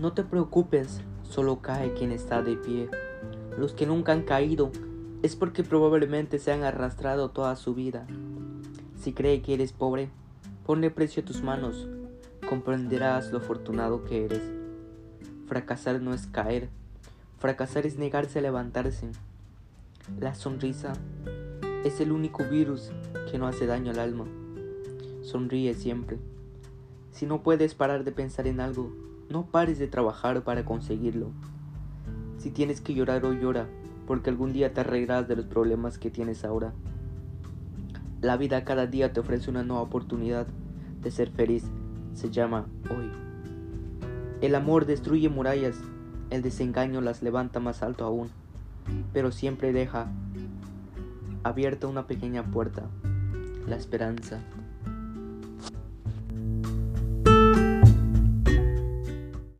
No te preocupes, solo cae quien está de pie. Los que nunca han caído es porque probablemente se han arrastrado toda su vida. Si cree que eres pobre, ponle precio a tus manos, comprenderás lo afortunado que eres. Fracasar no es caer, fracasar es negarse a levantarse. La sonrisa es el único virus que no hace daño al alma. Sonríe siempre. Si no puedes parar de pensar en algo, no pares de trabajar para conseguirlo. Si tienes que llorar hoy llora, porque algún día te arreglarás de los problemas que tienes ahora. La vida cada día te ofrece una nueva oportunidad de ser feliz. Se llama hoy. El amor destruye murallas, el desengaño las levanta más alto aún, pero siempre deja abierta una pequeña puerta, la esperanza.